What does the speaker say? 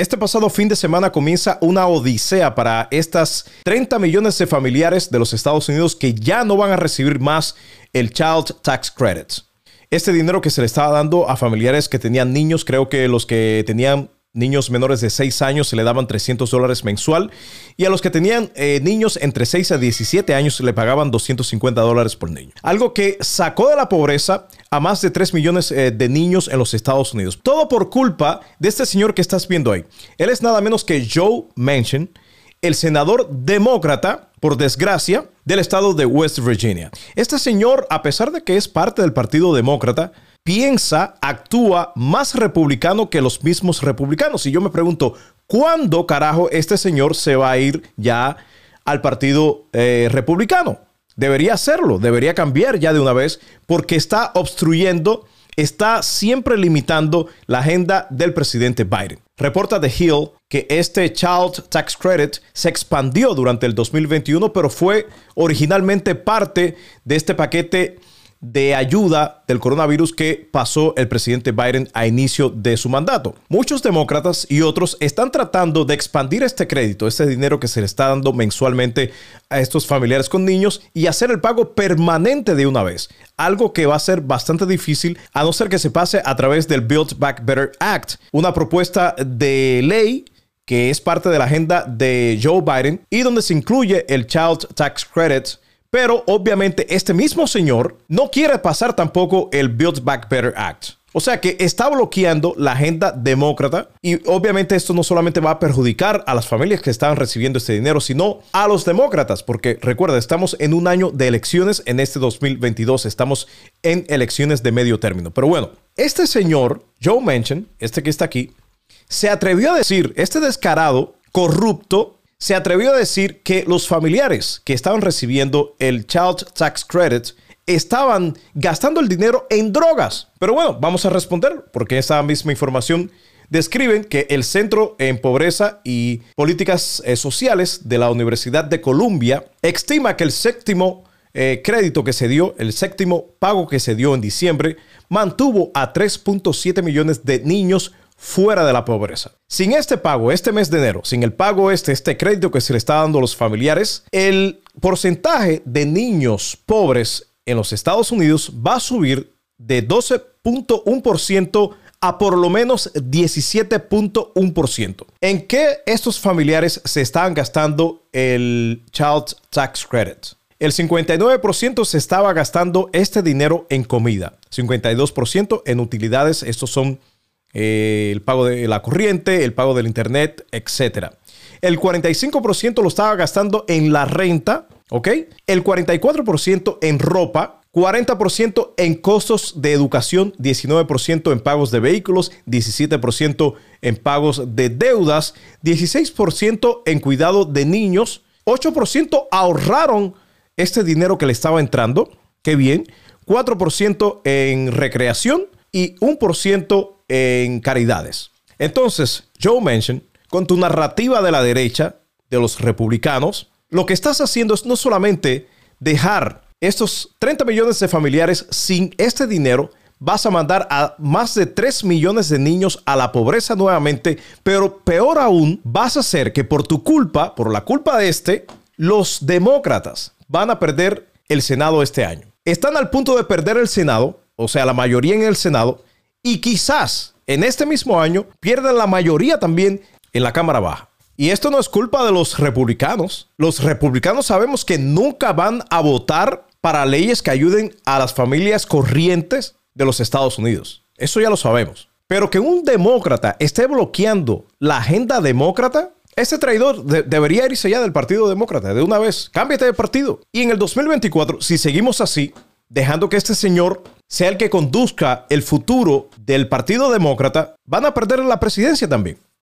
Este pasado fin de semana comienza una odisea para estas 30 millones de familiares de los Estados Unidos que ya no van a recibir más el Child Tax Credit. Este dinero que se le estaba dando a familiares que tenían niños, creo que los que tenían niños menores de 6 años se le daban 300 dólares mensual y a los que tenían eh, niños entre 6 a 17 años se le pagaban 250 dólares por niño. Algo que sacó de la pobreza a más de 3 millones eh, de niños en los Estados Unidos. Todo por culpa de este señor que estás viendo ahí. Él es nada menos que Joe Manchin, el senador demócrata, por desgracia, del estado de West Virginia. Este señor, a pesar de que es parte del Partido Demócrata, piensa, actúa más republicano que los mismos republicanos. Y yo me pregunto, ¿cuándo carajo este señor se va a ir ya al Partido eh, Republicano? Debería hacerlo, debería cambiar ya de una vez porque está obstruyendo, está siempre limitando la agenda del presidente Biden. Reporta The Hill que este Child Tax Credit se expandió durante el 2021, pero fue originalmente parte de este paquete de ayuda del coronavirus que pasó el presidente Biden a inicio de su mandato. Muchos demócratas y otros están tratando de expandir este crédito, este dinero que se le está dando mensualmente a estos familiares con niños y hacer el pago permanente de una vez. Algo que va a ser bastante difícil a no ser que se pase a través del Build Back Better Act, una propuesta de ley que es parte de la agenda de Joe Biden y donde se incluye el Child Tax Credit pero obviamente este mismo señor no quiere pasar tampoco el Build Back Better Act. O sea que está bloqueando la agenda demócrata y obviamente esto no solamente va a perjudicar a las familias que están recibiendo este dinero, sino a los demócratas, porque recuerda, estamos en un año de elecciones, en este 2022 estamos en elecciones de medio término. Pero bueno, este señor, Joe Manchin, este que está aquí, se atrevió a decir, este descarado, corrupto, se atrevió a decir que los familiares que estaban recibiendo el Child Tax Credit estaban gastando el dinero en drogas. Pero bueno, vamos a responder porque esa misma información describen que el Centro en Pobreza y Políticas eh, Sociales de la Universidad de Columbia estima que el séptimo eh, crédito que se dio, el séptimo pago que se dio en diciembre, mantuvo a 3.7 millones de niños fuera de la pobreza. Sin este pago, este mes de enero, sin el pago este, este crédito que se le está dando a los familiares, el porcentaje de niños pobres en los Estados Unidos va a subir de 12.1% a por lo menos 17.1%. ¿En qué estos familiares se están gastando el Child Tax Credit? El 59% se estaba gastando este dinero en comida, 52% en utilidades, estos son eh, el pago de la corriente, el pago del internet, etc. El 45% lo estaba gastando en la renta, ¿ok? El 44% en ropa, 40% en costos de educación, 19% en pagos de vehículos, 17% en pagos de deudas, 16% en cuidado de niños, 8% ahorraron este dinero que le estaba entrando, qué bien, 4% en recreación y 1% en caridades. Entonces, Joe Manchin, con tu narrativa de la derecha, de los republicanos, lo que estás haciendo es no solamente dejar estos 30 millones de familiares sin este dinero, vas a mandar a más de 3 millones de niños a la pobreza nuevamente, pero peor aún, vas a hacer que por tu culpa, por la culpa de este, los demócratas van a perder el Senado este año. Están al punto de perder el Senado, o sea, la mayoría en el Senado, y quizás en este mismo año pierdan la mayoría también en la Cámara Baja. Y esto no es culpa de los republicanos. Los republicanos sabemos que nunca van a votar para leyes que ayuden a las familias corrientes de los Estados Unidos. Eso ya lo sabemos. Pero que un demócrata esté bloqueando la agenda demócrata, este traidor debería irse ya del Partido Demócrata de una vez. Cámbiate de partido. Y en el 2024, si seguimos así, dejando que este señor sea el que conduzca el futuro del Partido Demócrata, van a perder la presidencia también.